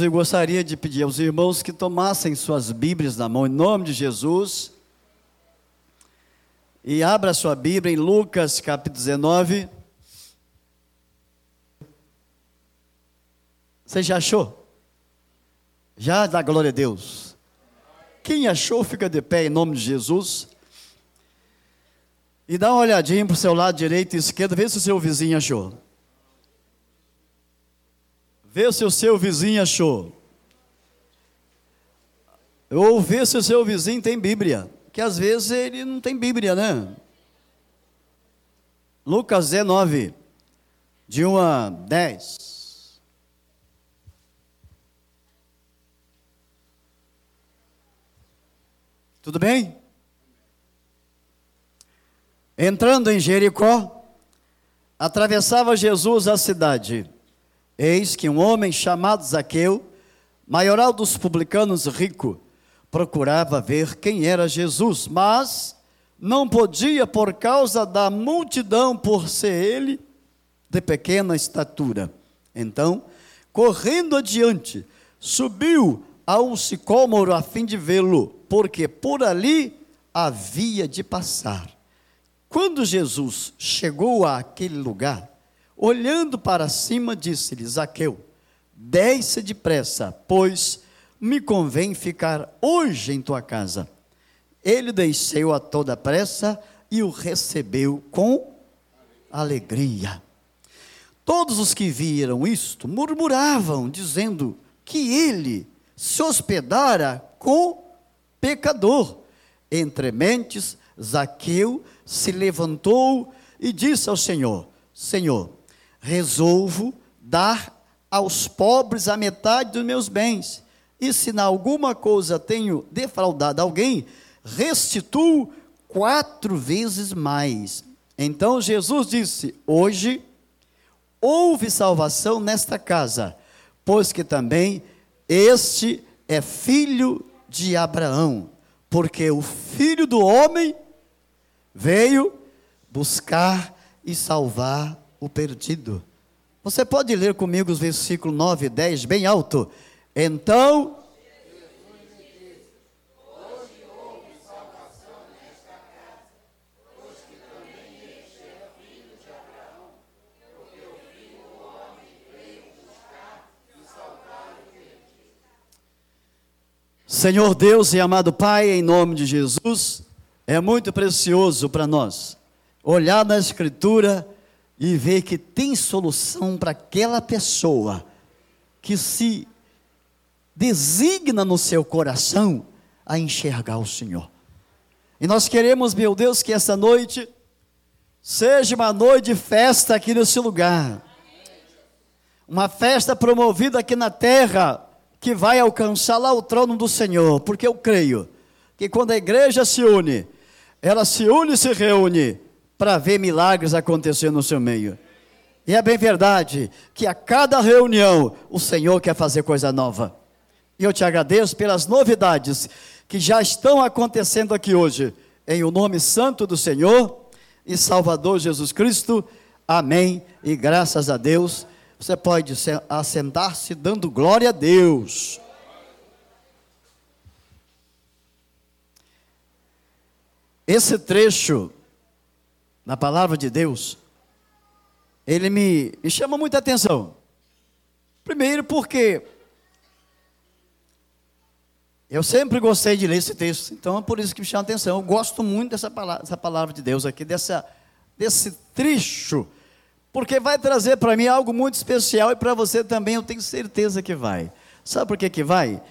eu gostaria de pedir aos irmãos que tomassem suas Bíblias na mão, em nome de Jesus. E abra sua Bíblia em Lucas capítulo 19. Você já achou? Já dá glória a Deus. Quem achou, fica de pé em nome de Jesus. E dá uma olhadinha para o seu lado direito e esquerdo, vê se o seu vizinho achou. Vê se o seu vizinho achou. Ou vê se o seu vizinho tem Bíblia. Que às vezes ele não tem Bíblia, né? Lucas 19, de 1 a 10. Tudo bem? Entrando em Jericó, atravessava Jesus a cidade. Eis que um homem chamado Zaqueu, maioral dos publicanos rico, procurava ver quem era Jesus, mas não podia por causa da multidão, por ser ele de pequena estatura. Então, correndo adiante, subiu a um sicômoro a fim de vê-lo, porque por ali havia de passar. Quando Jesus chegou àquele lugar, olhando para cima, disse-lhe: Zaqueu, desce depressa, pois me convém ficar hoje em tua casa. Ele desceu a toda pressa e o recebeu com alegria. Todos os que viram isto murmuravam, dizendo que ele se hospedara com pecador. Entre mentes, Zaqueu se levantou e disse ao Senhor: Senhor, resolvo dar aos pobres a metade dos meus bens, e se na alguma coisa tenho defraudado alguém, restituo quatro vezes mais. Então Jesus disse: Hoje houve salvação nesta casa, pois que também este é filho de Abraão, porque o filho do homem veio buscar e salvar o perdido. Você pode ler comigo os versículos 9 e 10 bem alto? Então. Senhor Deus e amado Pai, em nome de Jesus, é muito precioso para nós olhar na Escritura e ver que tem solução para aquela pessoa que se designa no seu coração a enxergar o Senhor. E nós queremos, meu Deus, que essa noite seja uma noite de festa aqui nesse lugar. Uma festa promovida aqui na terra que vai alcançar lá o trono do Senhor, porque eu creio que quando a igreja se une, ela se une e se reúne para ver milagres acontecer no seu meio. E é bem verdade que a cada reunião o Senhor quer fazer coisa nova. E eu te agradeço pelas novidades que já estão acontecendo aqui hoje, em o nome santo do Senhor e Salvador Jesus Cristo. Amém. E graças a Deus, você pode assentar-se dando glória a Deus. Esse trecho na palavra de Deus, ele me, me chama muita atenção. Primeiro, porque eu sempre gostei de ler esse texto, então é por isso que me chama atenção. Eu gosto muito dessa palavra, dessa palavra de Deus aqui, dessa, desse trecho, porque vai trazer para mim algo muito especial e para você também, eu tenho certeza que vai. Sabe por que, que vai?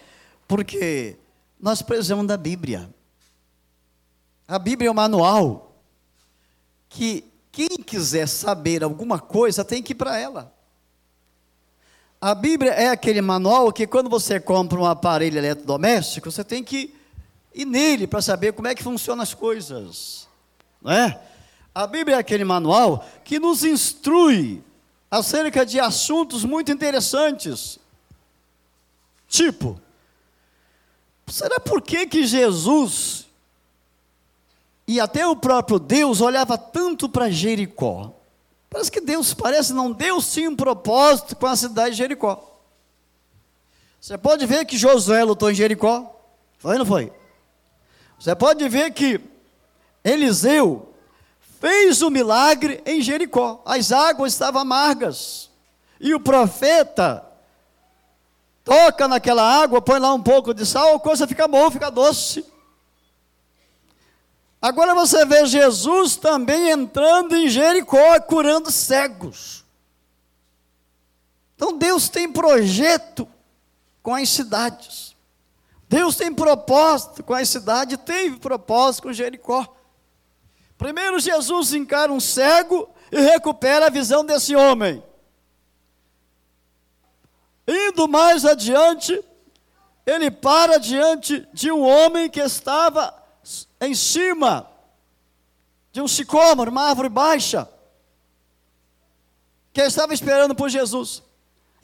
Porque nós precisamos da Bíblia. A Bíblia é um manual que quem quiser saber alguma coisa tem que ir para ela. A Bíblia é aquele manual que quando você compra um aparelho eletrodoméstico, você tem que ir nele para saber como é que funcionam as coisas. Não é? A Bíblia é aquele manual que nos instrui acerca de assuntos muito interessantes. Tipo, será por que que Jesus e até o próprio Deus olhava tanto para Jericó. Parece que Deus, parece não, Deus tinha um propósito com a cidade de Jericó. Você pode ver que Josué lutou em Jericó. Foi ou não foi? Você pode ver que Eliseu fez o milagre em Jericó. As águas estavam amargas. E o profeta toca naquela água, põe lá um pouco de sal, a coisa fica boa, fica doce. Agora você vê Jesus também entrando em Jericó, curando cegos. Então Deus tem projeto com as cidades. Deus tem propósito com as cidades, teve propósito com Jericó. Primeiro Jesus encara um cego e recupera a visão desse homem. Indo mais adiante, ele para diante de um homem que estava em cima de um sicômoro, uma árvore baixa, que estava esperando por Jesus.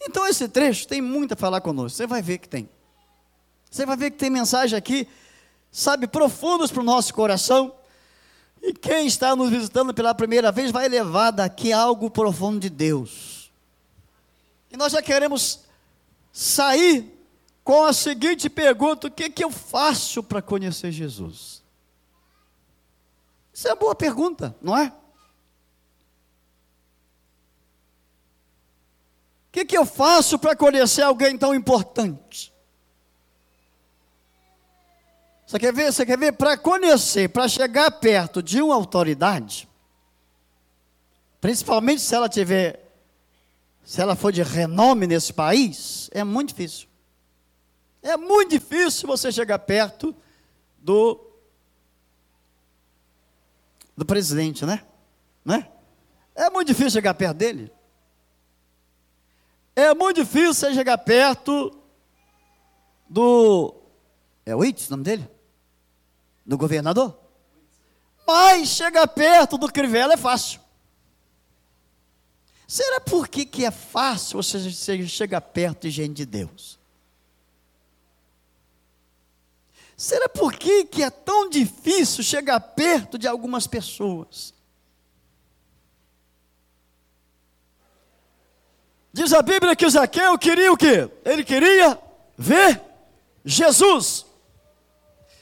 Então esse trecho tem muito a falar conosco. Você vai ver que tem. Você vai ver que tem mensagem aqui, sabe, profundas para o nosso coração. E quem está nos visitando pela primeira vez vai levar daqui algo profundo de Deus. E nós já queremos sair com a seguinte pergunta: o que, que eu faço para conhecer Jesus? Isso é uma boa pergunta, não é? O que, que eu faço para conhecer alguém tão importante? Você quer ver? Você quer ver? Para conhecer, para chegar perto de uma autoridade, principalmente se ela tiver, se ela for de renome nesse país, é muito difícil. É muito difícil você chegar perto do do presidente, né? Né? É muito difícil chegar perto dele. É muito difícil você chegar perto do. É o Itz, o nome dele? Do governador? Mas chegar perto do Crivella é fácil. Será por que, que é fácil você chegar perto de gente de Deus? Será por que, que é tão difícil chegar perto de algumas pessoas? Diz a Bíblia que Zaqueu queria o quê? Ele queria ver Jesus.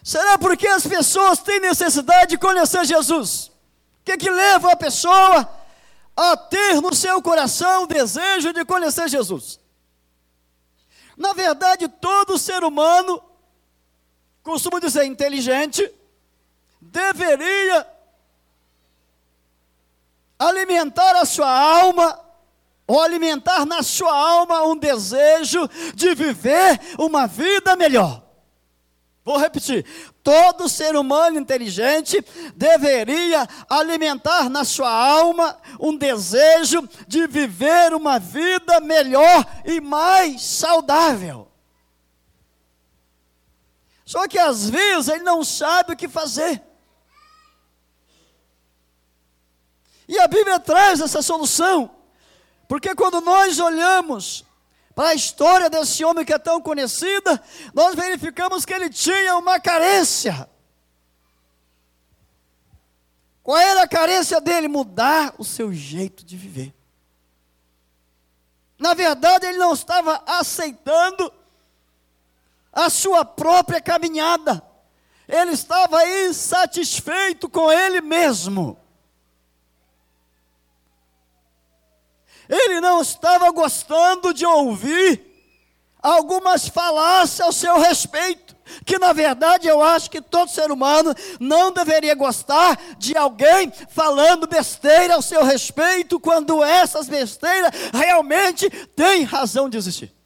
Será porque as pessoas têm necessidade de conhecer Jesus? O que, que leva a pessoa a ter no seu coração o desejo de conhecer Jesus? Na verdade, todo ser humano, costumo dizer inteligente, deveria alimentar a sua alma ou alimentar na sua alma um desejo de viver uma vida melhor. Vou repetir: todo ser humano inteligente deveria alimentar na sua alma um desejo de viver uma vida melhor e mais saudável. Só que às vezes ele não sabe o que fazer. E a Bíblia traz essa solução. Porque quando nós olhamos para a história desse homem que é tão conhecida, nós verificamos que ele tinha uma carência. Qual era a carência dele? Mudar o seu jeito de viver. Na verdade, ele não estava aceitando a sua própria caminhada. Ele estava insatisfeito com ele mesmo. Ele não estava gostando de ouvir algumas falácias ao seu respeito, que na verdade eu acho que todo ser humano não deveria gostar de alguém falando besteira ao seu respeito, quando essas besteiras realmente têm razão de existir.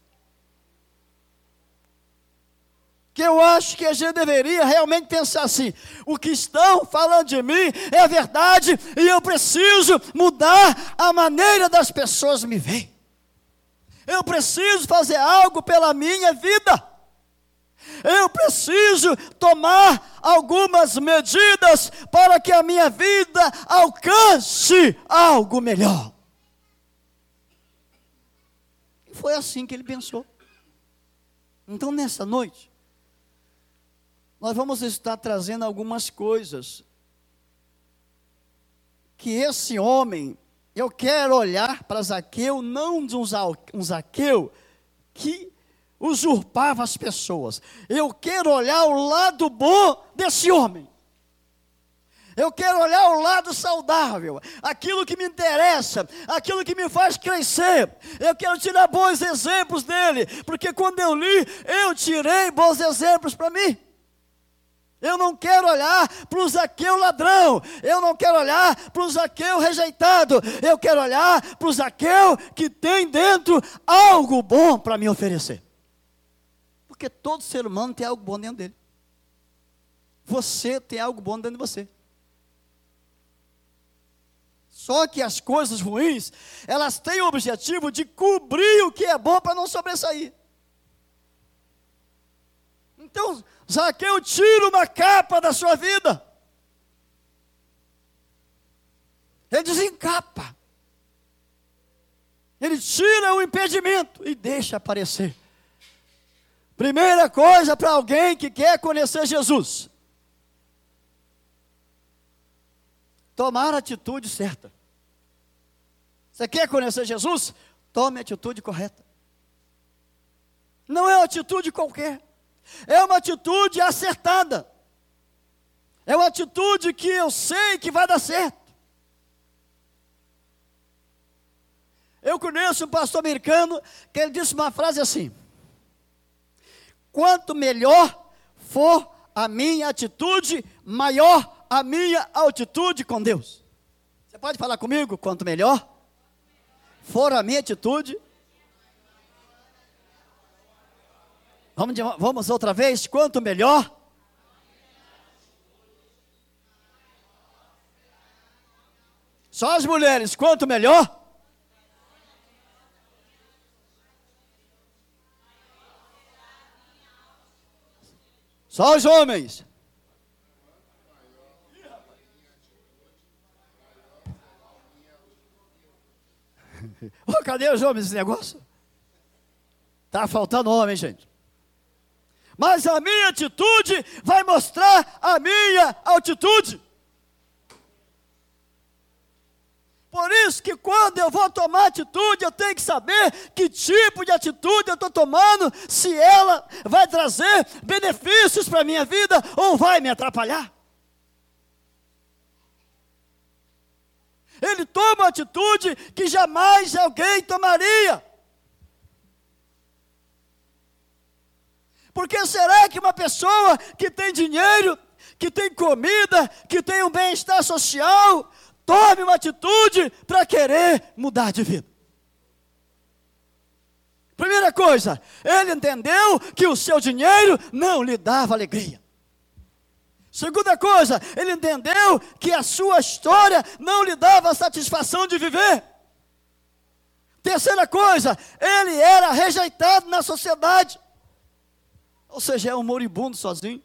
Que eu acho que a gente deveria realmente pensar assim: o que estão falando de mim é verdade e eu preciso mudar a maneira das pessoas me verem. Eu preciso fazer algo pela minha vida. Eu preciso tomar algumas medidas para que a minha vida alcance algo melhor. E foi assim que ele pensou. Então, nessa noite, nós vamos estar trazendo algumas coisas que esse homem, eu quero olhar para Zaqueu, não de um Zaqueu que usurpava as pessoas. Eu quero olhar o lado bom desse homem. Eu quero olhar o lado saudável, aquilo que me interessa, aquilo que me faz crescer. Eu quero tirar bons exemplos dele, porque quando eu li, eu tirei bons exemplos para mim. Eu não quero olhar para o Zaqueu ladrão, eu não quero olhar para o Zaqueu rejeitado, eu quero olhar para o Zaqueu que tem dentro algo bom para me oferecer. Porque todo ser humano tem algo bom dentro dele. Você tem algo bom dentro de você. Só que as coisas ruins, elas têm o objetivo de cobrir o que é bom para não sobressair. Então, Zaqueu tira uma capa da sua vida. Ele desencapa. Ele tira o impedimento e deixa aparecer. Primeira coisa para alguém que quer conhecer Jesus: tomar a atitude certa. Você quer conhecer Jesus? Tome a atitude correta. Não é uma atitude qualquer, é uma atitude acertada. É uma atitude que eu sei que vai dar certo. Eu conheço um pastor americano que ele disse uma frase assim: Quanto melhor for a minha atitude, maior a minha atitude com Deus. Você pode falar comigo? Quanto melhor for a minha atitude. Vamos, de, vamos outra vez? Quanto melhor. Só as mulheres, quanto melhor. Só os homens. Oh, cadê os homens esse negócio? Está faltando homem, gente. Mas a minha atitude vai mostrar a minha altitude. Por isso que quando eu vou tomar atitude, eu tenho que saber que tipo de atitude eu estou tomando, se ela vai trazer benefícios para a minha vida ou vai me atrapalhar. ele toma atitude que jamais alguém tomaria. Porque será que uma pessoa que tem dinheiro, que tem comida, que tem um bem-estar social, tome uma atitude para querer mudar de vida? Primeira coisa, ele entendeu que o seu dinheiro não lhe dava alegria. Segunda coisa, ele entendeu que a sua história não lhe dava satisfação de viver. Terceira coisa, ele era rejeitado na sociedade. Ou seja, é um moribundo sozinho.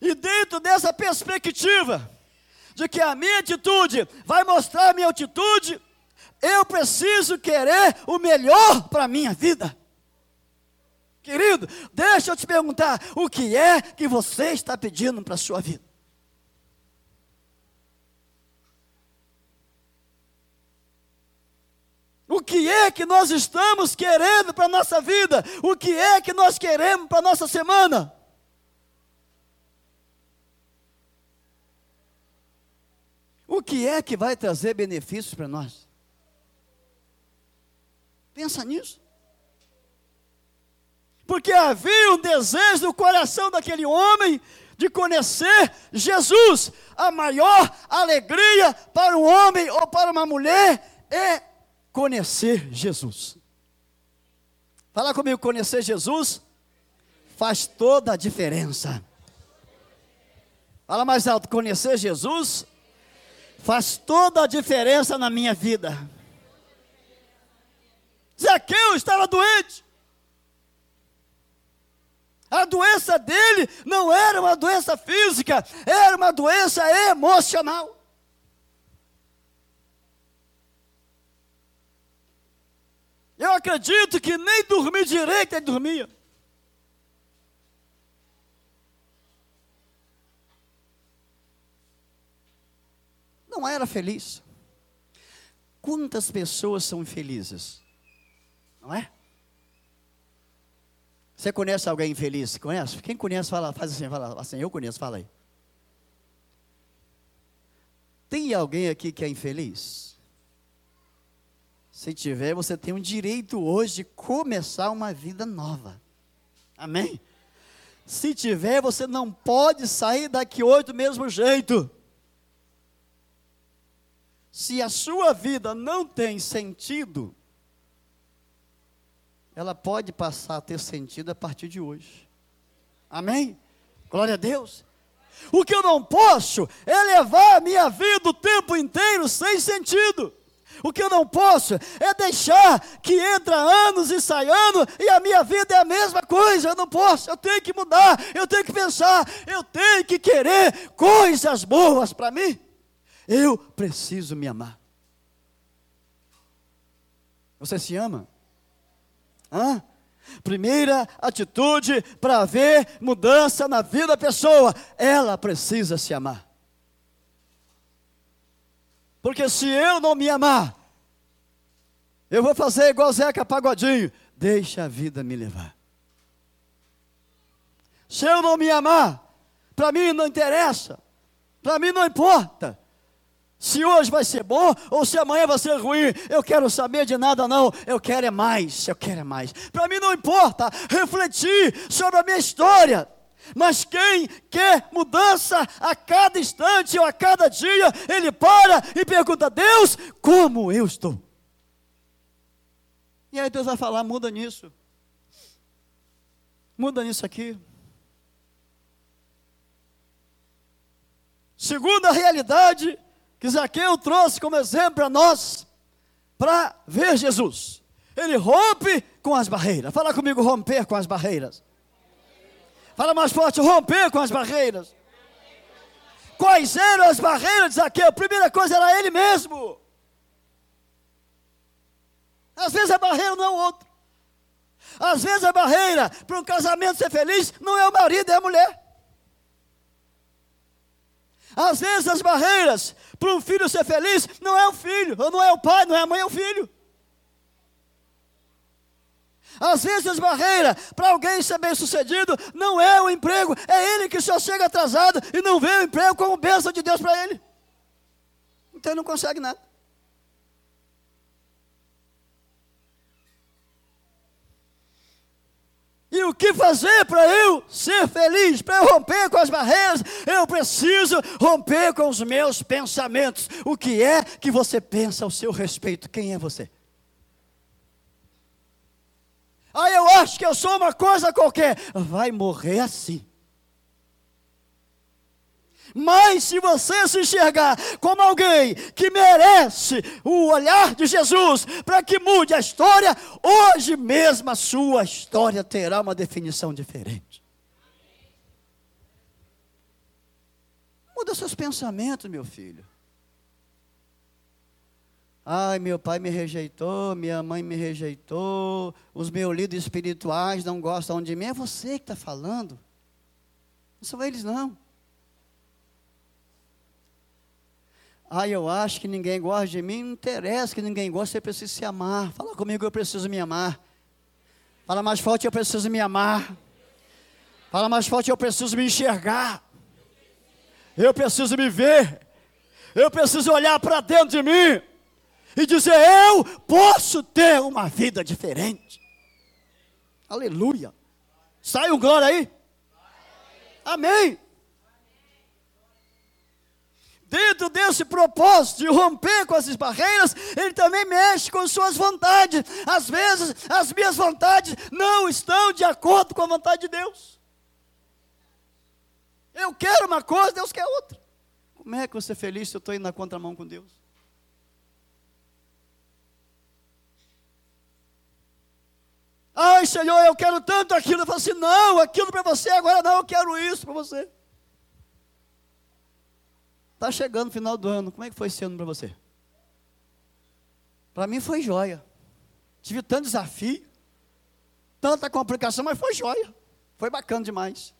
E dentro dessa perspectiva, de que a minha atitude vai mostrar a minha atitude, eu preciso querer o melhor para a minha vida. Querido, deixa eu te perguntar: o que é que você está pedindo para a sua vida? O que é que nós estamos querendo para a nossa vida? O que é que nós queremos para a nossa semana? O que é que vai trazer benefícios para nós? Pensa nisso. Porque havia um desejo no coração daquele homem de conhecer Jesus. A maior alegria para um homem ou para uma mulher é conhecer Jesus. Fala comigo, conhecer Jesus faz toda a diferença. Fala mais alto, conhecer Jesus faz toda a diferença na minha vida. Zaqueu estava doente. A doença dele não era uma doença física, era uma doença emocional. Eu acredito que nem dormir direito ele dormia. Não era feliz. quantas pessoas são infelizes? Não é? Você conhece alguém infeliz? Conhece? Quem conhece, fala, faz assim, fala assim, eu conheço, fala aí. Tem alguém aqui que é infeliz? Se tiver, você tem o direito hoje de começar uma vida nova. Amém? Se tiver, você não pode sair daqui hoje do mesmo jeito. Se a sua vida não tem sentido, ela pode passar a ter sentido a partir de hoje. Amém? Glória a Deus. O que eu não posso é levar a minha vida o tempo inteiro sem sentido. O que eu não posso é deixar que entra anos e sai ano e a minha vida é a mesma coisa. Eu não posso, eu tenho que mudar, eu tenho que pensar, eu tenho que querer coisas boas para mim. Eu preciso me amar. Você se ama? Hã? Primeira atitude para haver mudança na vida da pessoa, ela precisa se amar. Porque se eu não me amar, eu vou fazer igual Zeca Pagodinho, deixa a vida me levar. Se eu não me amar, para mim não interessa, para mim não importa. Se hoje vai ser bom ou se amanhã vai ser ruim, eu quero saber de nada não, eu quero é mais, eu quero é mais. Para mim não importa refletir sobre a minha história, mas quem quer mudança a cada instante ou a cada dia, ele para e pergunta: Deus, como eu estou? E aí Deus vai falar: muda nisso, muda nisso aqui. Segunda realidade que Zaqueu trouxe como exemplo para nós, para ver Jesus. Ele rompe com as barreiras. Fala comigo, romper com as barreiras. Fala mais forte, romper com as barreiras. Quais eram as barreiras de Zaqueu? A primeira coisa era ele mesmo. Às vezes a barreira não é o outro. Às vezes a barreira para um casamento ser feliz não é o marido, é a mulher. Às vezes as barreiras para um filho ser feliz não é o filho, ou não é o pai, não é a mãe, é o filho. Às vezes as barreiras para alguém ser bem sucedido não é o emprego, é ele que só chega atrasado e não vê o emprego como bênção de Deus para ele. Então ele não consegue nada. E o que fazer para eu ser feliz, para eu romper com as barreiras? Eu preciso romper com os meus pensamentos. O que é que você pensa ao seu respeito? Quem é você? Ah, eu acho que eu sou uma coisa qualquer. Vai morrer assim. Mas se você se enxergar como alguém que merece o olhar de Jesus para que mude a história, hoje mesmo a sua história terá uma definição diferente. Muda seus pensamentos, meu filho. Ai, meu pai me rejeitou, minha mãe me rejeitou, os meus líderes espirituais não gostam de mim. É você que está falando. Não são eles, não. Ai, eu acho que ninguém gosta de mim. Não interessa que ninguém gosta, você precisa se amar. Fala comigo, eu preciso me amar. Fala mais forte, eu preciso me amar. Fala mais forte, eu preciso me enxergar. Eu preciso me ver. Eu preciso olhar para dentro de mim e dizer: Eu posso ter uma vida diferente. Aleluia. Sai um glória aí. Amém. Dentro desse propósito de romper com essas barreiras, ele também mexe com suas vontades. Às vezes, as minhas vontades não estão de acordo com a vontade de Deus. Eu quero uma coisa, Deus quer outra. Como é que você é feliz se eu estou indo na contramão com Deus? Ai, Senhor, eu quero tanto aquilo. Eu falo assim: não, aquilo para você, agora não, eu quero isso para você. Está chegando o final do ano. Como é que foi esse ano para você? Para mim foi joia. Tive tanto desafio, tanta complicação, mas foi joia. Foi bacana demais.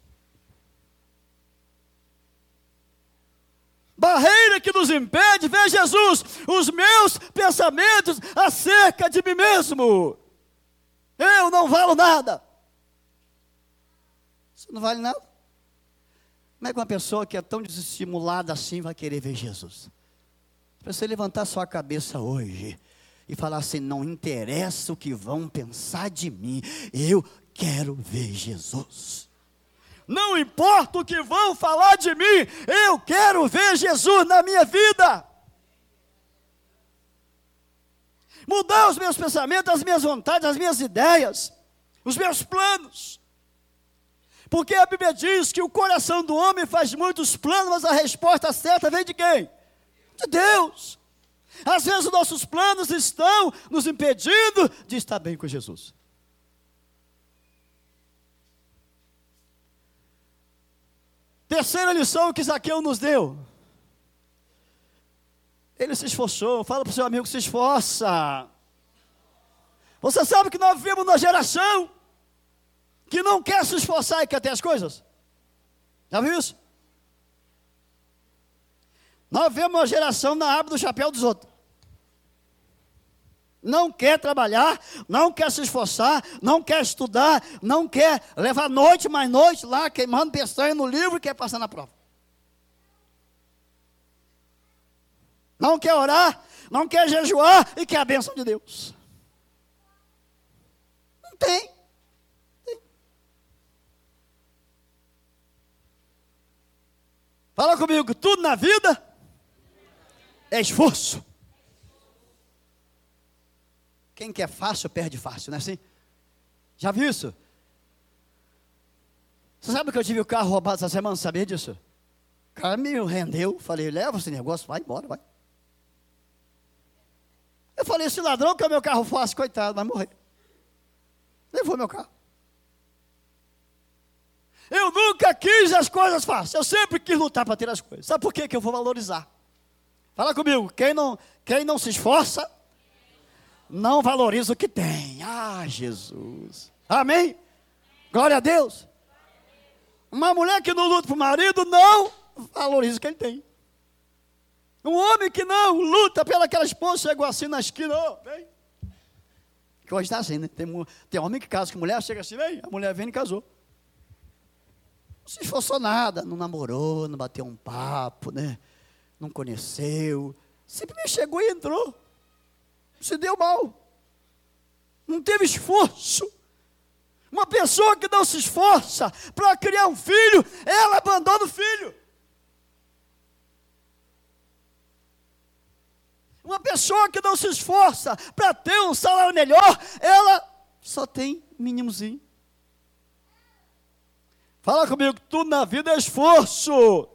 barreira que nos impede ver Jesus, os meus pensamentos acerca de mim mesmo. Eu não valo nada. Você não vale nada? Como é que uma pessoa que é tão desestimulada assim vai querer ver Jesus? Para você levantar sua cabeça hoje e falar assim: não interessa o que vão pensar de mim, eu quero ver Jesus. Não importa o que vão falar de mim, eu quero ver Jesus na minha vida. Mudar os meus pensamentos, as minhas vontades, as minhas ideias, os meus planos. Porque a Bíblia diz que o coração do homem faz muitos planos, mas a resposta certa vem de quem? De Deus. Às vezes nossos planos estão nos impedindo de estar bem com Jesus. Terceira lição que Zaqueu nos deu. Ele se esforçou. Fala para o seu amigo que se esforça. Você sabe que nós vivemos uma geração que não quer se esforçar e quer ter as coisas? Já viu isso? Nós vemos uma geração na aba do chapéu dos outros. Não quer trabalhar, não quer se esforçar, não quer estudar, não quer levar noite mais noite lá, queimando pestaña no livro e quer passar na prova. Não quer orar, não quer jejuar e quer a bênção de Deus. Não tem. tem. Fala comigo, tudo na vida é esforço. Quem quer fácil, perde fácil, não é assim? Já viu isso? Você sabe que eu tive o carro roubado essa semana, sabia disso? O cara me rendeu, falei, leva esse negócio, vai embora, vai. Eu falei, esse ladrão que é o meu carro fácil, coitado, vai morrer. Levou meu carro. Eu nunca quis as coisas fáceis, eu sempre quis lutar para ter as coisas. Sabe por quê? que eu vou valorizar? Fala comigo, quem não, quem não se esforça, não valoriza o que tem. Ah, Jesus. Amém? Glória a Deus. Uma mulher que não luta para o marido, não valoriza o que ele tem. Um homem que não luta pelaquela esposa, chegou assim na esquina, vem. Que hoje está assim, né? Tem, tem homem que casa com mulher, chega assim, vem, a mulher vem e casou. Não se esforçou nada, não namorou, não bateu um papo, né? não conheceu, simplesmente chegou e entrou. Se deu mal. Não teve esforço. Uma pessoa que não se esforça para criar um filho, ela abandona o filho. Uma pessoa que não se esforça para ter um salário melhor, ela só tem mínimozinho. Fala comigo, tudo na vida é esforço.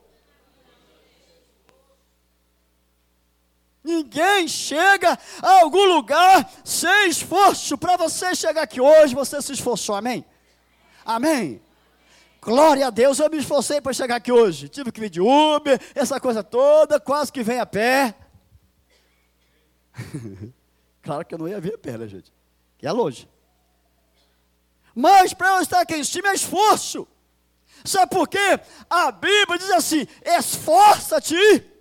Ninguém chega a algum lugar sem esforço. Para você chegar aqui hoje, você se esforçou, amém? Amém. Glória a Deus, eu me esforcei para chegar aqui hoje. Tive que vir de Uber, essa coisa toda, quase que vem a pé. claro que eu não ia vir a pé, né, gente? Que é longe. Mas para eu estar aqui em cima é esforço. Sabe por quê? A Bíblia diz assim: esforça-te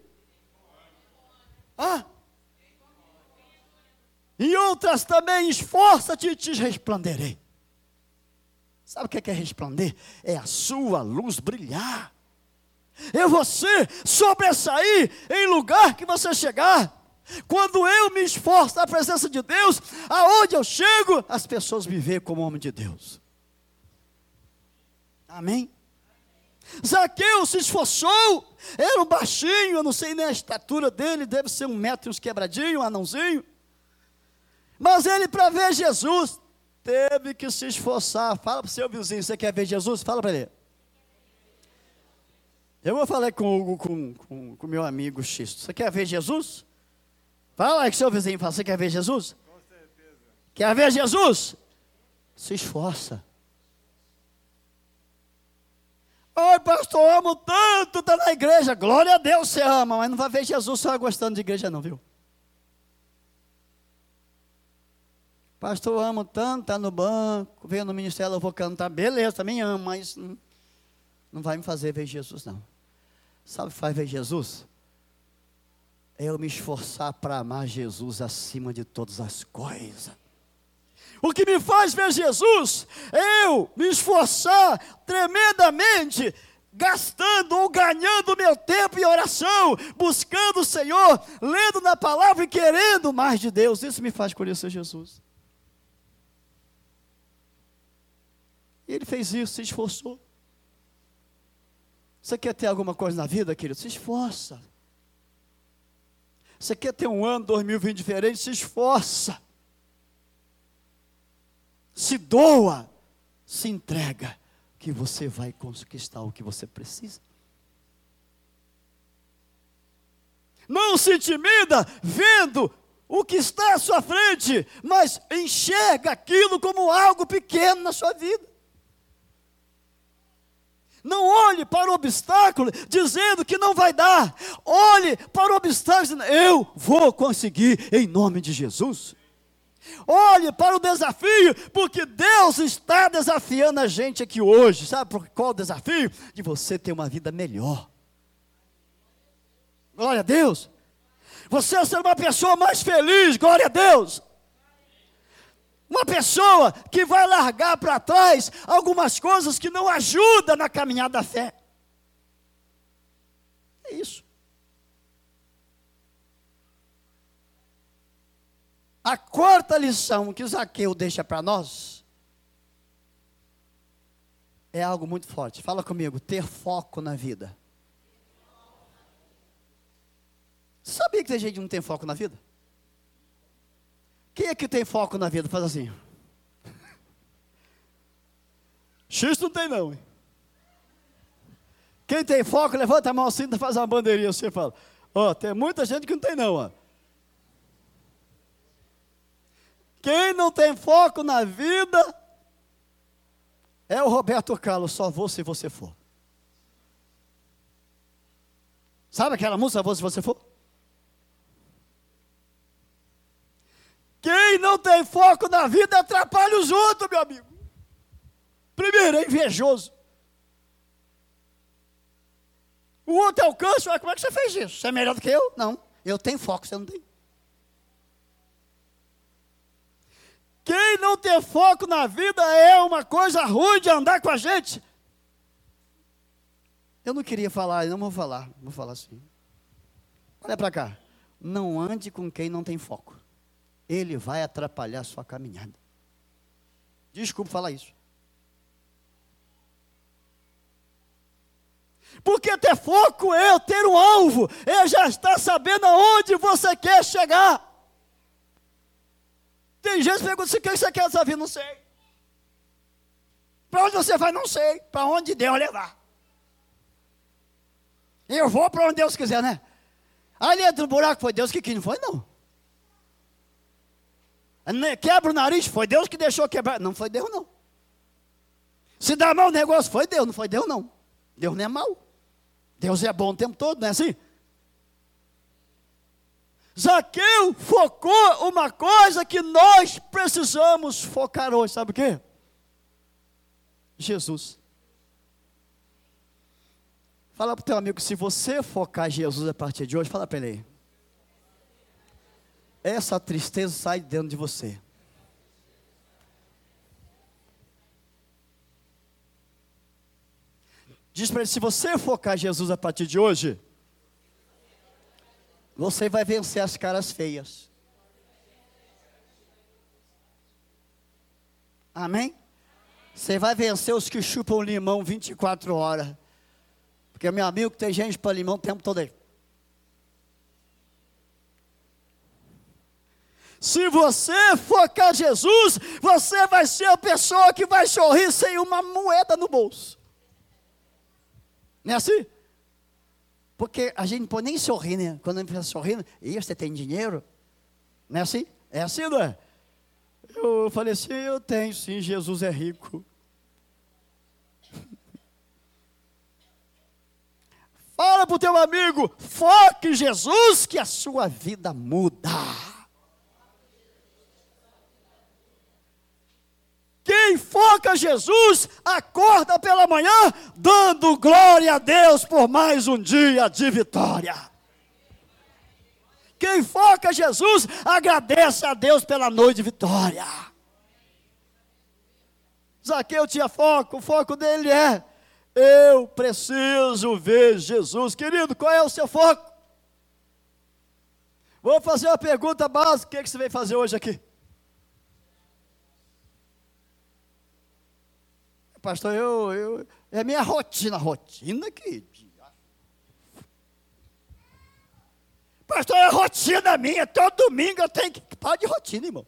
ah? E outras também, esforça-te e te resplanderei. Sabe o que é, é resplandecer? É a sua luz brilhar. É você sobressair em lugar que você chegar. Quando eu me esforço na presença de Deus, aonde eu chego, as pessoas me veem como homem de Deus. Amém? Zaqueu se esforçou, era um baixinho, eu não sei nem a estatura dele, deve ser um metro e uns quebradinhos, um anãozinho. Mas ele, para ver Jesus, teve que se esforçar. Fala para o seu vizinho, você quer ver Jesus? Fala para ele. Eu vou falar com o com, com, com meu amigo Xisto. Você quer ver Jesus? Fala aí com seu vizinho, fala, você quer ver Jesus? Com certeza. Quer ver Jesus? Se esforça. Ai, pastor, eu amo tanto estar tá na igreja. Glória a Deus, você ama, mas não vai ver Jesus só gostando de igreja, não, viu? Pastor, eu amo tanto estar tá no banco, veio no ministério, eu vou cantar. Beleza, também amo, mas não vai me fazer ver Jesus, não. Sabe o que faz ver Jesus? É eu me esforçar para amar Jesus acima de todas as coisas. O que me faz ver Jesus é eu me esforçar tremendamente, gastando ou ganhando meu tempo em oração, buscando o Senhor, lendo na palavra e querendo mais de Deus. Isso me faz conhecer Jesus. E ele fez isso, se esforçou. Você quer ter alguma coisa na vida, querido? Se esforça. Você quer ter um ano 2020 diferente? Se esforça. Se doa. Se entrega. Que você vai conquistar o que você precisa. Não se intimida vendo o que está à sua frente, mas enxerga aquilo como algo pequeno na sua vida. Não olhe para o obstáculo dizendo que não vai dar. Olhe para o obstáculo dizendo: Eu vou conseguir em nome de Jesus. Olhe para o desafio, porque Deus está desafiando a gente aqui hoje. Sabe qual o desafio? De você ter uma vida melhor. Glória a Deus. Você ser uma pessoa mais feliz, glória a Deus. Uma pessoa que vai largar para trás algumas coisas que não ajudam na caminhada da fé. É isso. A quarta lição que Zaqueu deixa para nós é algo muito forte. Fala comigo, ter foco na vida. Sabia que tem gente que não tem foco na vida? Quem é que tem foco na vida? Faz assim. X não tem não. Hein? Quem tem foco, levanta a mão assim, faz uma bandeirinha assim e fala. Ó, oh, tem muita gente que não tem não, ó. Quem não tem foco na vida é o Roberto Carlos, só vou se você for. Sabe aquela música, vou se você for? Quem não tem foco na vida atrapalha os outros, meu amigo. Primeiro, é invejoso. O outro alcança, como é que você fez isso? Você é melhor do que eu? Não, eu tenho foco, você não tem. Quem não tem foco na vida é uma coisa ruim de andar com a gente. Eu não queria falar, não vou falar, vou falar assim. Olha para cá. Não ande com quem não tem foco ele vai atrapalhar a sua caminhada. Desculpe falar isso. Porque ter foco é ter um alvo, é já estar sabendo aonde você quer chegar. Tem gente que pergunta: o que você quer vida? Não sei. Para onde você vai? Não sei. Para onde Deus levar. Eu vou para onde Deus quiser, né? Ali dentro do buraco foi Deus que quis, não foi? Não. Quebra o nariz, foi Deus que deixou quebrar. Não foi Deus, não. Se dá mal o negócio, foi Deus, não foi Deus, não. Deus não é mal. Deus é bom o tempo todo, não é assim? Zaqueu focou uma coisa que nós precisamos focar hoje, sabe o quê? Jesus. Fala para o teu amigo, se você focar Jesus a partir de hoje, fala para ele essa tristeza sai dentro de você. Diz para ele: se você focar Jesus a partir de hoje, você vai vencer as caras feias. Amém? Você vai vencer os que chupam limão 24 horas. Porque, meu amigo, tem gente para limão o tempo todo aí. Se você focar Jesus, você vai ser a pessoa que vai sorrir sem uma moeda no bolso. Não é assim? Porque a gente não pode nem sorrir, né? Quando a gente está sorrindo, e você tem dinheiro? Não é assim? É assim, não é? Eu falei assim, eu tenho sim, Jesus é rico. Fala para o teu amigo, foque em Jesus que a sua vida muda. Quem foca Jesus, acorda pela manhã, dando glória a Deus por mais um dia de vitória. Quem foca Jesus, agradece a Deus pela noite de vitória. Zaqueu tinha foco, o foco dele é: eu preciso ver Jesus. Querido, qual é o seu foco? Vou fazer uma pergunta básica: o que, é você veio fazer hoje aqui? Pastor, eu, eu, é minha rotina, rotina que. Pastor, é rotina minha, todo domingo eu tenho que. Para de rotina, irmão.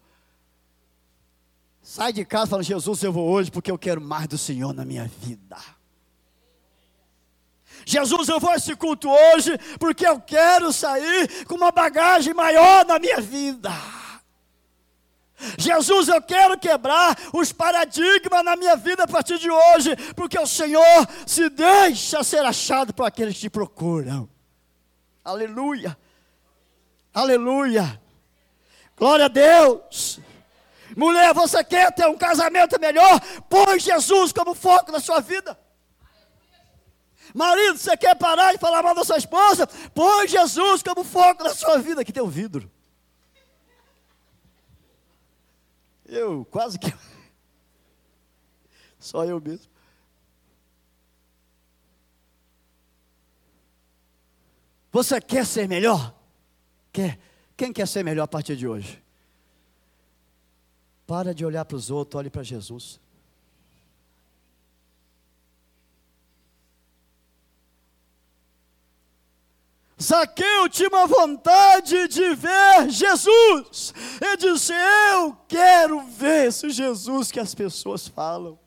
Sai de casa falando, Jesus, eu vou hoje porque eu quero mais do Senhor na minha vida. Jesus, eu vou a esse culto hoje porque eu quero sair com uma bagagem maior na minha vida. Jesus, eu quero quebrar os paradigmas na minha vida a partir de hoje, porque o Senhor se deixa ser achado por aqueles que te procuram. Aleluia. Aleluia. Glória a Deus. Mulher, você quer ter um casamento melhor? Põe Jesus como foco na sua vida. Marido, você quer parar de falar mal da sua esposa? Põe Jesus como foco na sua vida. Aqui tem um vidro. Eu quase que. Só eu mesmo. Você quer ser melhor? Quer? Quem quer ser melhor a partir de hoje? Para de olhar para os outros, olhe para Jesus. Zaqueu tinha uma vontade de ver Jesus. Ele disse: Eu quero ver esse Jesus que as pessoas falam.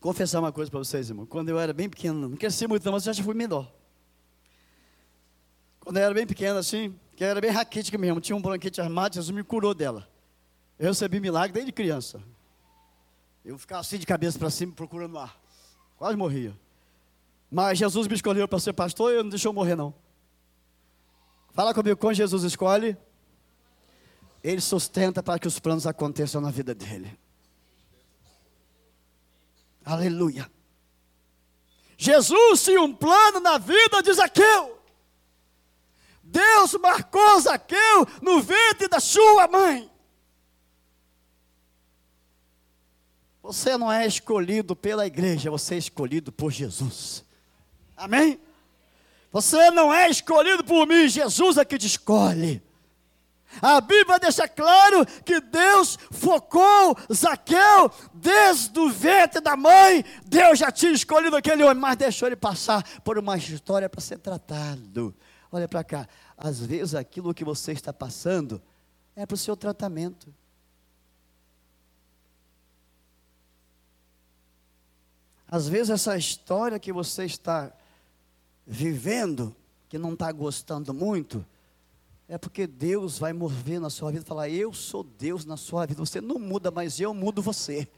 Confessar uma coisa para vocês, irmão. Quando eu era bem pequeno, não cresci muito, não, mas eu já fui menor. Quando eu era bem pequeno, assim, que era bem raquítica mesmo, tinha um bronquite armado, Jesus me curou dela. Eu recebi milagre desde criança. Eu ficava assim de cabeça para cima, procurando ar. Quase morria. Mas Jesus me escolheu para ser pastor e não deixou morrer, não. Fala comigo, quando Jesus escolhe, Ele sustenta para que os planos aconteçam na vida dele. Aleluia. Jesus tinha um plano na vida de Zaqueu. Deus marcou Zaqueu no ventre da sua mãe. Você não é escolhido pela igreja, você é escolhido por Jesus. Amém? Você não é escolhido por mim, Jesus é que te escolhe. A Bíblia deixa claro que Deus focou Zaqueu desde o ventre da mãe. Deus já tinha escolhido aquele homem, mas deixou ele passar por uma história para ser tratado. Olha para cá. Às vezes aquilo que você está passando é para o seu tratamento. Às vezes essa história que você está vivendo, que não está gostando muito, é porque Deus vai mover na sua vida e falar: Eu sou Deus na sua vida. Você não muda, mas eu mudo você.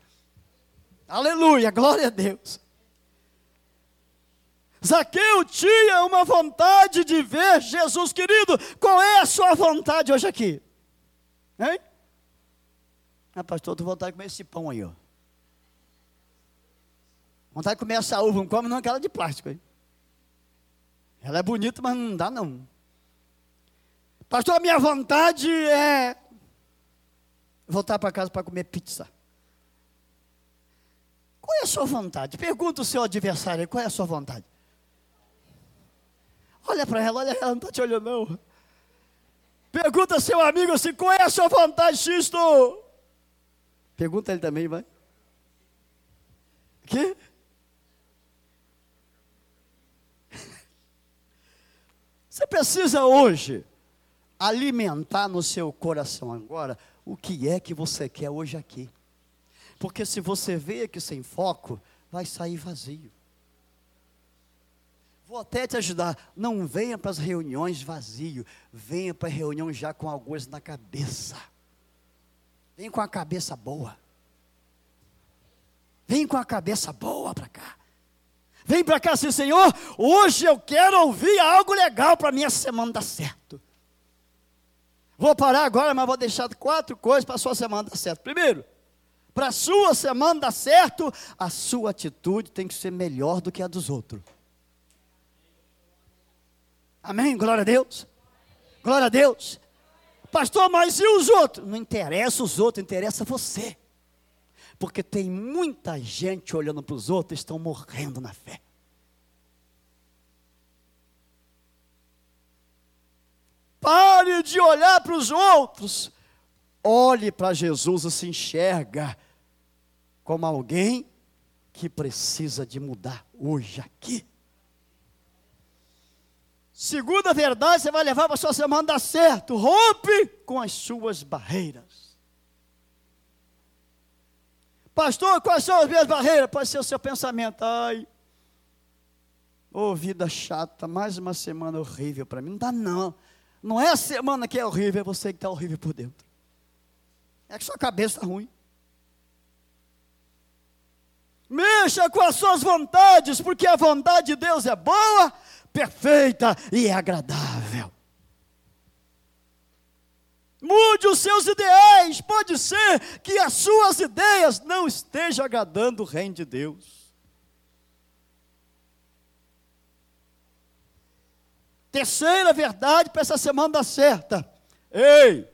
Aleluia, glória a Deus. Zaqueu tinha uma vontade de ver Jesus, querido. Qual é a sua vontade hoje aqui? Hein? Ah, pastor, estou vontade de comer esse pão aí, ó. Vontade de comer essa uva, não come não aquela de plástico aí. Ela é bonita, mas não dá não. Pastor, a minha vontade é voltar para casa para comer pizza. Qual é a sua vontade? Pergunta o seu adversário, qual é a sua vontade? Olha para ela, olha ela, não está te olhando não. Pergunta ao seu amigo assim, qual é a sua vontade, Xisto? Pergunta ele também, vai. Que? Você precisa hoje alimentar no seu coração agora o que é que você quer hoje aqui. Porque se você veio aqui sem foco, vai sair vazio. Vou até te ajudar. Não venha para as reuniões vazio. Venha para a reunião já com alguns na cabeça. Vem com a cabeça boa. Vem com a cabeça boa para cá. Vem para cá assim, Senhor, hoje eu quero ouvir algo legal para minha semana dar certo. Vou parar agora, mas vou deixar quatro coisas para a sua semana dar certo. Primeiro, para a sua semana dar certo, a sua atitude tem que ser melhor do que a dos outros. Amém? Glória a Deus. Glória a Deus. Pastor, mas e os outros? Não interessa os outros, interessa você. Porque tem muita gente olhando para os outros e estão morrendo na fé. Pare de olhar para os outros. Olhe para Jesus e se enxerga como alguém que precisa de mudar hoje aqui. Segunda verdade, você vai levar para a sua semana dar certo. Rompe com as suas barreiras. Pastor, quais são as minhas barreiras? Pode ser o seu pensamento. Ai, ô oh, vida chata, mais uma semana horrível para mim. Não dá não. Não é a semana que é horrível, é você que está horrível por dentro. É que sua cabeça está ruim. Mexa com as suas vontades, porque a vontade de Deus é boa, perfeita e agradável. Mude os seus ideais. Pode ser que as suas ideias não estejam agradando o reino de Deus. Terceira verdade para essa semana dar certa. Ei!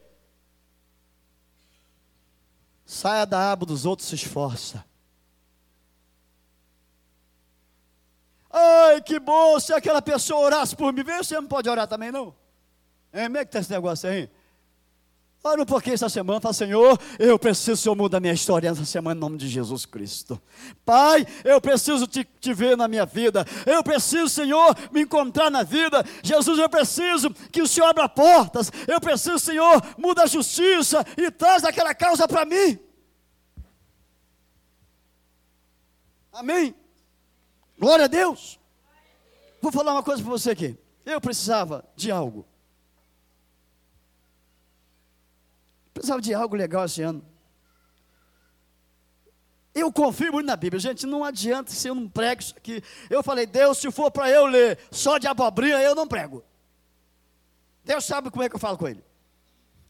Saia da aba dos outros, se esforça. Ai, que bom se aquela pessoa orasse por mim. Vê, você não pode orar também, não? É, como é que está esse negócio aí? Ora um pouquinho essa semana, fala, Senhor, eu preciso Senhor muda a minha história essa semana em nome de Jesus Cristo. Pai, eu preciso te, te, ver na minha vida. Eu preciso, Senhor, me encontrar na vida. Jesus, eu preciso que o Senhor abra portas. Eu preciso, Senhor, muda a justiça e traz aquela causa para mim. Amém? Glória a Deus. Vou falar uma coisa para você aqui. Eu precisava de algo. Precisava de algo legal esse ano. Eu confio muito na Bíblia, gente. Não adianta se eu não prego isso aqui. Eu falei, Deus, se for para eu ler só de abobrinha, eu não prego. Deus sabe como é que eu falo com ele.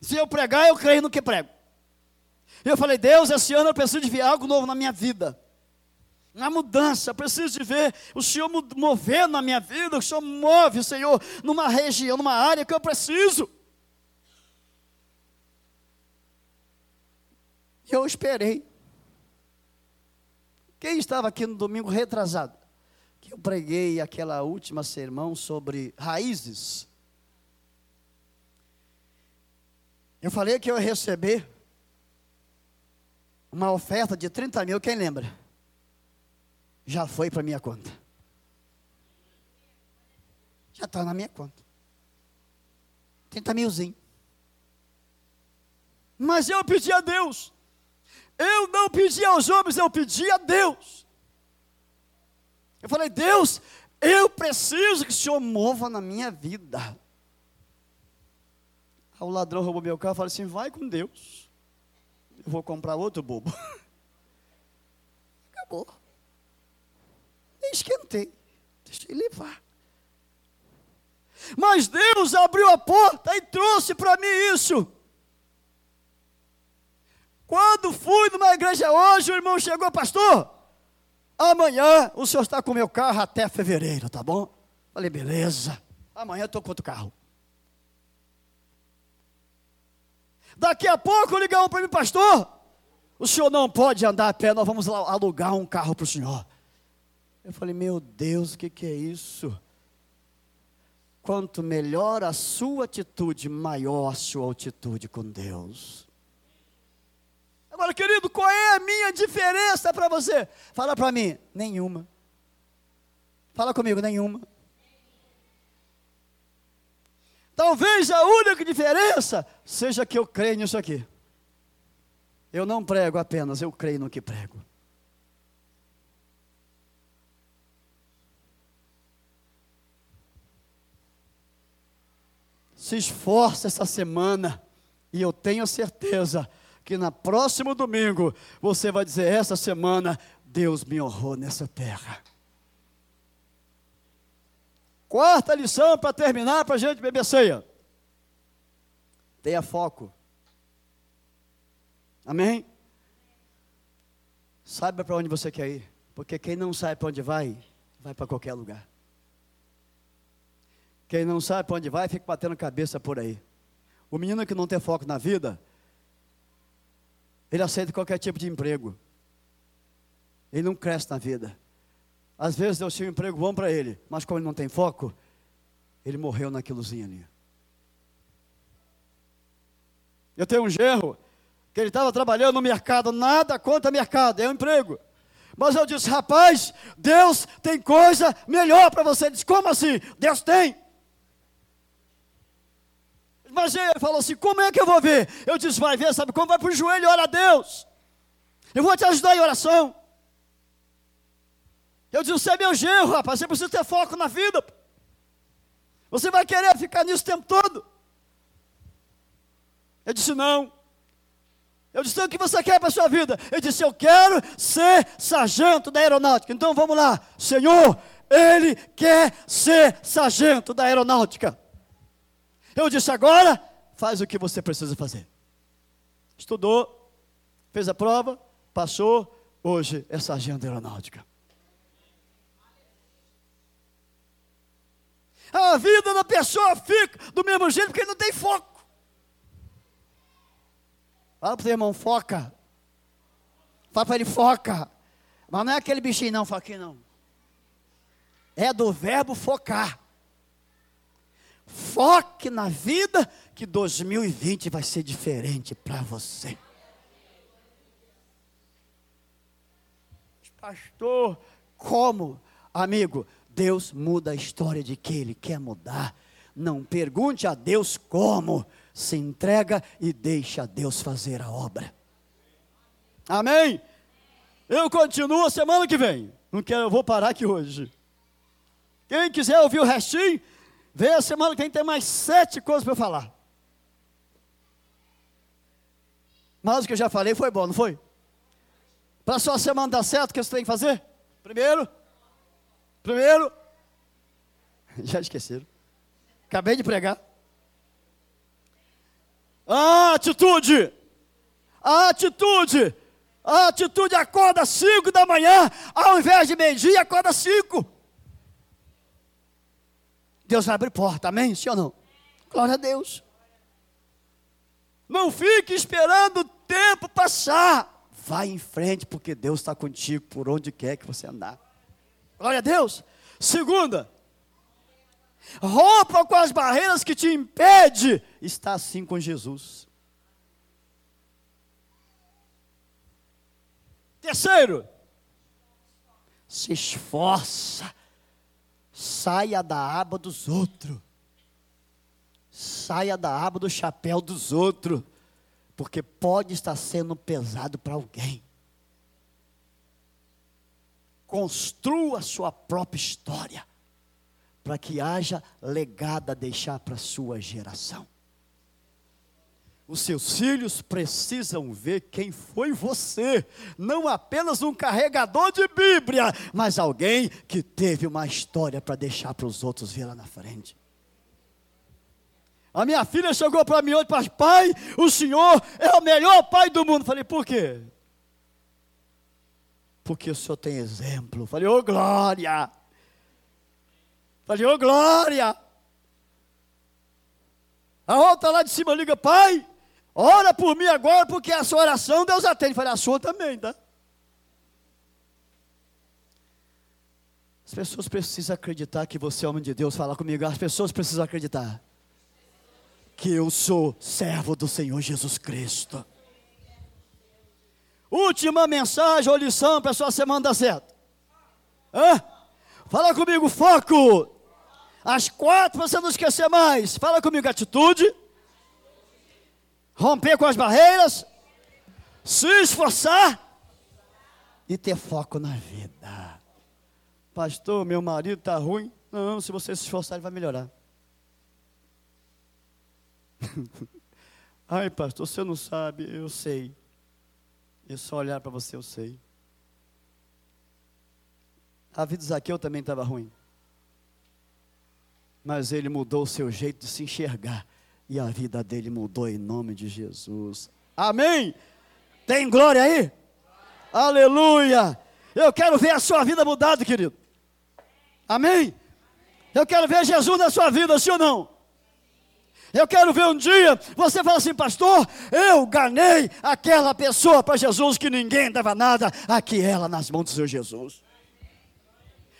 Se eu pregar, eu creio no que prego. Eu falei, Deus, esse ano eu preciso de ver algo novo na minha vida. Na mudança, eu preciso de ver o Senhor mover na minha vida, o Senhor move, Senhor, numa região, numa área que eu preciso. Eu esperei. Quem estava aqui no domingo retrasado? Que eu preguei aquela última sermão sobre raízes. Eu falei que eu ia receber uma oferta de 30 mil, quem lembra? Já foi para minha conta. Já está na minha conta. 30 milzinho. Mas eu pedi a Deus. Eu não pedi aos homens, eu pedi a Deus. Eu falei, Deus, eu preciso que o Senhor mova na minha vida. Aí o ladrão roubou meu carro e falou assim: vai com Deus. Eu vou comprar outro bobo. Acabou. Nem esquentei. Deixei levar. Mas Deus abriu a porta e trouxe para mim isso. Quando fui numa igreja hoje, o irmão chegou, pastor, amanhã o senhor está com o meu carro até fevereiro, tá bom? Falei, beleza. Amanhã estou com outro carro. Daqui a pouco ligam para mim, pastor. O senhor não pode andar a pé, nós vamos alugar um carro para o senhor. Eu falei, meu Deus, o que, que é isso? Quanto melhor a sua atitude, maior a sua atitude com Deus. Agora, querido, qual é a minha diferença para você? Fala para mim, nenhuma. Fala comigo, nenhuma. Talvez a única diferença seja que eu creio nisso aqui. Eu não prego apenas, eu creio no que prego. Se esforce essa semana, e eu tenho certeza que na próximo domingo você vai dizer: essa semana Deus me honrou nessa terra. Quarta lição para terminar, para a gente beber ceia. Tenha foco. Amém? Saiba para onde você quer ir. Porque quem não sabe para onde vai, vai para qualquer lugar. Quem não sabe para onde vai, fica batendo cabeça por aí. O menino que não tem foco na vida, ele aceita qualquer tipo de emprego. Ele não cresce na vida. Às vezes deu um emprego bom para ele, mas como ele não tem foco, ele morreu naquilozinho ali. Eu tenho um gerro que ele estava trabalhando no mercado, nada contra mercado, é um emprego. Mas eu disse, rapaz, Deus tem coisa melhor para você. Ele disse, como assim? Deus tem. Mas ele falou assim: como é que eu vou ver? Eu disse: vai ver, sabe como? Vai para o joelho e ora a Deus. Eu vou te ajudar em oração. Eu disse: você é meu genro, rapaz, você precisa ter foco na vida. Você vai querer ficar nisso o tempo todo? Eu disse: não. Eu disse: o que você quer para a sua vida? Eu disse: eu quero ser sargento da aeronáutica. Então vamos lá, Senhor, Ele quer ser sargento da aeronáutica. Eu disse: agora, faz o que você precisa fazer. Estudou, fez a prova, passou, hoje é sargento aeronáutica. A vida da pessoa fica do mesmo jeito porque não tem foco. Fala para o irmão, foca. Fala para ele, foca. Mas não é aquele bichinho, não, foquinho, não. É do verbo focar. Foque na vida que 2020 vai ser diferente para você. Pastor, como? Amigo, Deus muda a história de que Ele quer mudar. Não pergunte a Deus como, se entrega e deixa Deus fazer a obra. Amém? Eu continuo semana que vem. Não quero, eu vou parar aqui hoje. Quem quiser ouvir o restinho, Vem a semana que vem, tem mais sete coisas para falar. Mas o que eu já falei foi bom, não foi? Para a sua semana dar certo, o que você tem que fazer? Primeiro, primeiro, já esqueceram. Acabei de pregar. A atitude, a atitude, a atitude acorda às 5 da manhã, ao invés de meio-dia, acorda às 5. Deus abrir porta, amém? Sim ou não? Glória a Deus. Não fique esperando o tempo passar. Vai em frente, porque Deus está contigo por onde quer que você andar. Glória a Deus. Segunda, rompa com as barreiras que te impede estar assim com Jesus. Terceiro, se esforça Saia da aba dos outros. Saia da aba do chapéu dos outros. Porque pode estar sendo pesado para alguém. Construa a sua própria história. Para que haja legado a deixar para a sua geração. Os seus filhos precisam ver quem foi você, não apenas um carregador de Bíblia, mas alguém que teve uma história para deixar para os outros ver lá na frente. A minha filha chegou para mim hoje e Pai, o senhor é o melhor pai do mundo. Falei: Por quê? Porque o senhor tem exemplo. Falei: Ô oh, glória! Falei: Ô oh, glória! A outra lá de cima liga: Pai, Ora por mim agora, porque a sua oração Deus atende. Falei, a sua também, tá? As pessoas precisam acreditar que você é homem de Deus. Fala comigo. As pessoas precisam acreditar que eu sou servo do Senhor Jesus Cristo. Última mensagem ou lição para a sua semana dar certo. Hã? Fala comigo, foco. As quatro, você não esquecer mais. Fala comigo, atitude romper com as barreiras, se esforçar e ter foco na vida. Pastor, meu marido está ruim. Não, se você se esforçar, ele vai melhorar. Ai, pastor, você não sabe, eu sei. É só olhar para você, eu sei. A vida de Zaqueu também estava ruim. Mas ele mudou o seu jeito de se enxergar e a vida dele mudou em nome de Jesus. Amém? Tem glória aí? Aleluia! Eu quero ver a sua vida mudada, querido. Amém? Eu quero ver Jesus na sua vida, sim ou não? Eu quero ver um dia você falar assim, pastor, eu ganhei aquela pessoa para Jesus que ninguém dava nada, aqui ela nas mãos do Senhor Jesus.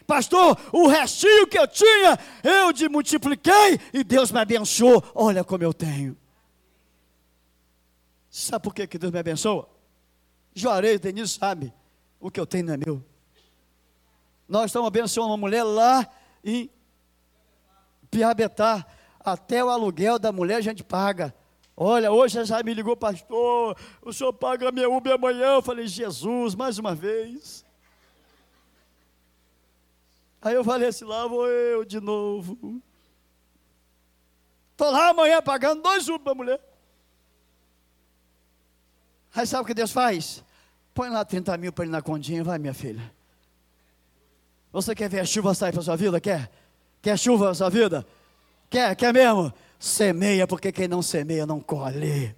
Pastor, o restinho que eu tinha, eu de multipliquei e Deus me abençoou. Olha como eu tenho. Sabe por que, que Deus me abençoa? Juarez, Denise sabe, o que eu tenho não é meu. Nós estamos abençoando uma mulher lá em Piabetá até o aluguel da mulher a gente paga. Olha, hoje já me ligou, pastor, o senhor paga minha Uber amanhã. Eu falei, Jesus, mais uma vez. Aí eu falei assim, lá vou eu de novo. Estou lá amanhã pagando dois Uber para mulher. Aí sabe o que Deus faz? Põe lá 30 mil para ele na continha, vai minha filha. Você quer ver a chuva sair para sua vida? Quer? Quer chuva na sua vida? Quer, quer mesmo? Semeia, porque quem não semeia não colhe.